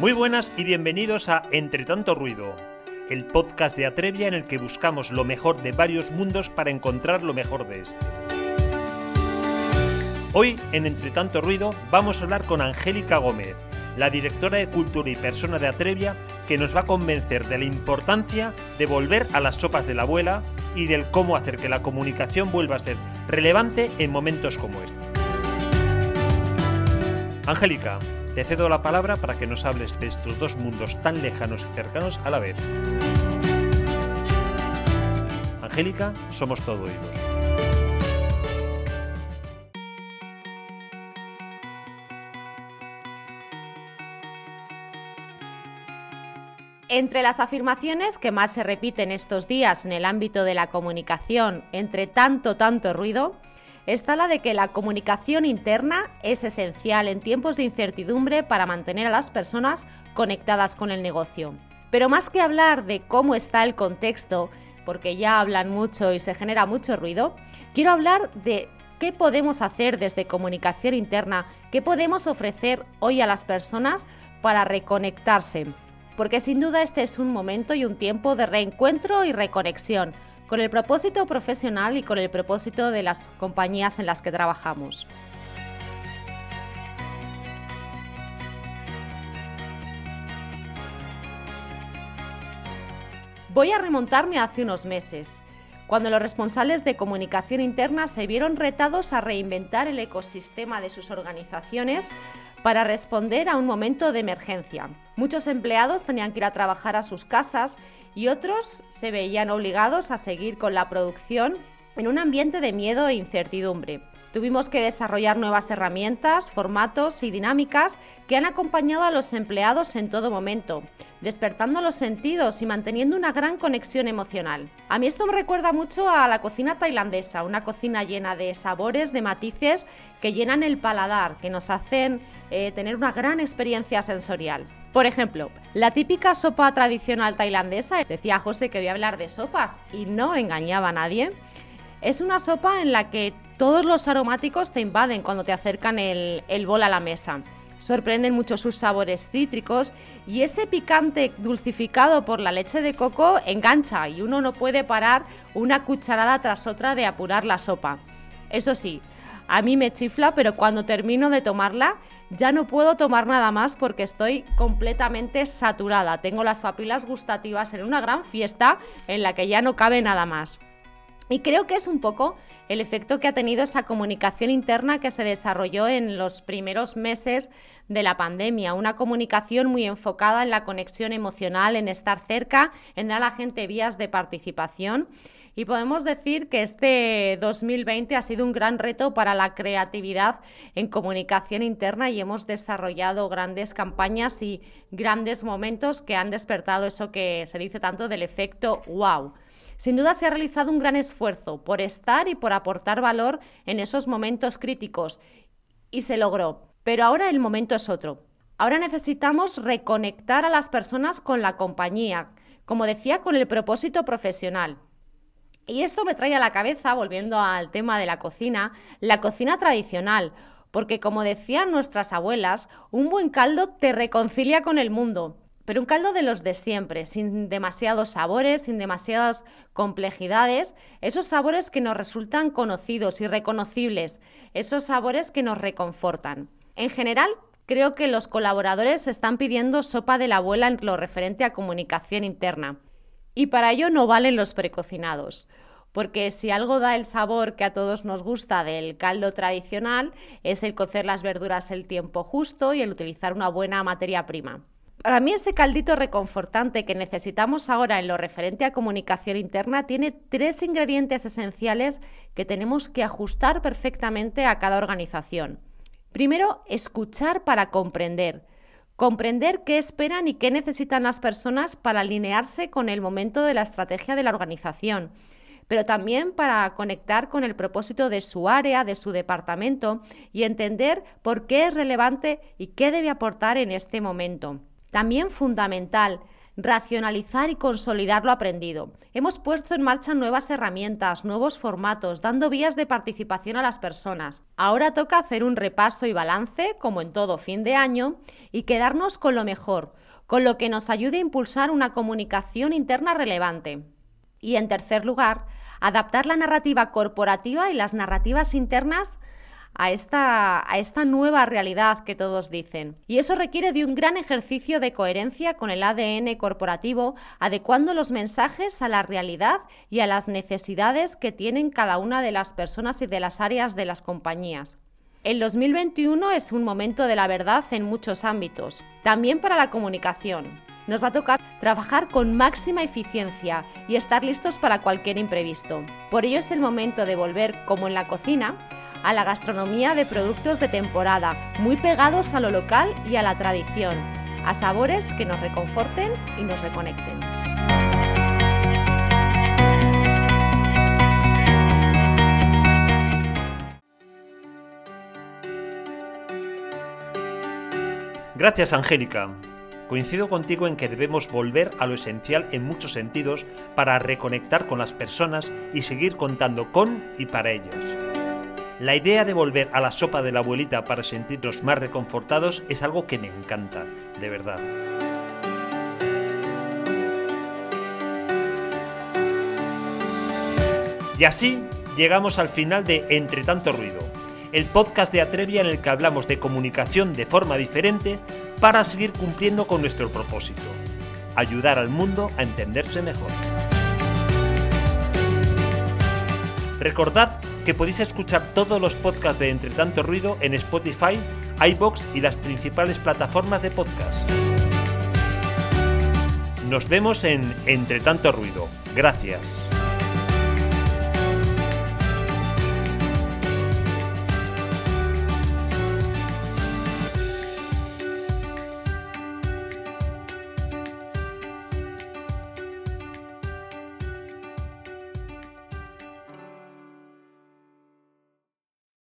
Muy buenas y bienvenidos a Entre tanto ruido, el podcast de Atrevia en el que buscamos lo mejor de varios mundos para encontrar lo mejor de este. Hoy, en Entre tanto ruido, vamos a hablar con Angélica Gómez, la directora de Cultura y persona de Atrevia, que nos va a convencer de la importancia de volver a las sopas de la abuela y del cómo hacer que la comunicación vuelva a ser relevante en momentos como este. Angélica, te cedo la palabra para que nos hables de estos dos mundos tan lejanos y cercanos a la vez. Angélica, somos todo oídos. Entre las afirmaciones que más se repiten estos días en el ámbito de la comunicación, entre tanto, tanto ruido, está la de que la comunicación interna es esencial en tiempos de incertidumbre para mantener a las personas conectadas con el negocio. Pero más que hablar de cómo está el contexto, porque ya hablan mucho y se genera mucho ruido, quiero hablar de qué podemos hacer desde comunicación interna, qué podemos ofrecer hoy a las personas para reconectarse, porque sin duda este es un momento y un tiempo de reencuentro y reconexión con el propósito profesional y con el propósito de las compañías en las que trabajamos. Voy a remontarme hace unos meses cuando los responsables de comunicación interna se vieron retados a reinventar el ecosistema de sus organizaciones para responder a un momento de emergencia. Muchos empleados tenían que ir a trabajar a sus casas y otros se veían obligados a seguir con la producción en un ambiente de miedo e incertidumbre. Tuvimos que desarrollar nuevas herramientas, formatos y dinámicas que han acompañado a los empleados en todo momento, despertando los sentidos y manteniendo una gran conexión emocional. A mí esto me recuerda mucho a la cocina tailandesa, una cocina llena de sabores, de matices que llenan el paladar, que nos hacen eh, tener una gran experiencia sensorial. Por ejemplo, la típica sopa tradicional tailandesa, decía José que voy a hablar de sopas y no engañaba a nadie, es una sopa en la que todos los aromáticos te invaden cuando te acercan el, bol a la mesa. Sorprenden mucho sus sabores cítricos y ese picante dulcificado por la leche de coco engancha y uno no puede parar una cucharada tras otra de apurar la sopa. Eso sí, a mí me chifla, pero cuando termino de tomarla ya no puedo tomar nada más porque estoy completamente saturada. Tengo las papilas gustativas en una gran fiesta en la que ya no cabe nada más. Y creo que es un poco el efecto que ha tenido esa comunicación interna que se desarrolló en los primeros meses de la pandemia. Una comunicación muy enfocada en la conexión emocional, en estar cerca, en dar a la gente vías de participación. Y podemos decir que este 2020 ha sido un gran reto para la creatividad en comunicación interna y hemos desarrollado grandes campañas y grandes momentos que han despertado eso que se dice tanto del efecto wow. Sin duda se ha realizado un gran esfuerzo por estar y por aportar valor en esos momentos críticos y se logró. Pero ahora el momento es otro. Ahora necesitamos reconectar a las personas con la compañía, como decía, con el propósito profesional. Y esto me trae a la cabeza, volviendo al tema de la cocina, la cocina tradicional, porque como decían nuestras abuelas, un buen caldo te reconcilia con el mundo. Pero un caldo de los de siempre, sin demasiados sabores, sin demasiadas complejidades, esos sabores que nos resultan conocidos y reconocibles, esos sabores que nos reconfortan. En general, creo que los colaboradores están pidiendo sopa de la abuela en lo referente a comunicación interna. Y para ello no valen los precocinados porque si algo da el sabor que a todos nos gusta del caldo tradicional es el cocer las verduras el tiempo justo y el utilizar una buena materia prima. Para mí ese caldito reconfortante que necesitamos ahora en lo referente a comunicación interna tiene tres ingredientes esenciales que tenemos que ajustar perfectamente a cada organización. Primero, escuchar para comprender. Comprender qué esperan y qué necesitan las personas para alinearse con el momento de la estrategia de la organización, pero también para conectar con el propósito de su área, de su departamento y entender por qué es relevante y qué debe aportar en este momento. También fundamental, racionalizar y consolidar lo aprendido. Hemos puesto en marcha nuevas herramientas, nuevos formatos, dando vías de participación a las personas. Ahora toca hacer un repaso y balance, como en todo fin de año, y quedarnos con lo mejor, con lo que nos ayude a impulsar una comunicación interna relevante. Y en tercer lugar, adaptar la narrativa corporativa y las narrativas internas a esta, a esta nueva realidad que todos dicen. Y eso requiere de un gran ejercicio de coherencia con el ADN corporativo, adecuando los mensajes a la realidad y a las necesidades que tienen cada una de las personas y de las áreas de las compañías. El 2021 es un momento de la verdad en muchos ámbitos, también para la comunicación. Nos va a tocar trabajar con máxima eficiencia y estar listos para cualquier imprevisto. Por ello es el momento de volver, como en la cocina, a la gastronomía de productos de temporada, muy pegados a lo local y a la tradición, a sabores que nos reconforten y nos reconecten. Gracias, Angélica. Coincido contigo en que debemos volver a lo esencial en muchos sentidos para reconectar con las personas y seguir contando con y para ellas. La idea de volver a la sopa de la abuelita para sentirnos más reconfortados es algo que me encanta, de verdad. Y así llegamos al final de Entre tanto ruido, el podcast de Atrevia en el que hablamos de comunicación de forma diferente para seguir cumpliendo con nuestro propósito, ayudar al mundo a entenderse mejor. Recordad que podéis escuchar todos los podcasts de Entre Tanto Ruido en Spotify, iBox y las principales plataformas de podcast. Nos vemos en Entre Tanto Ruido. Gracias.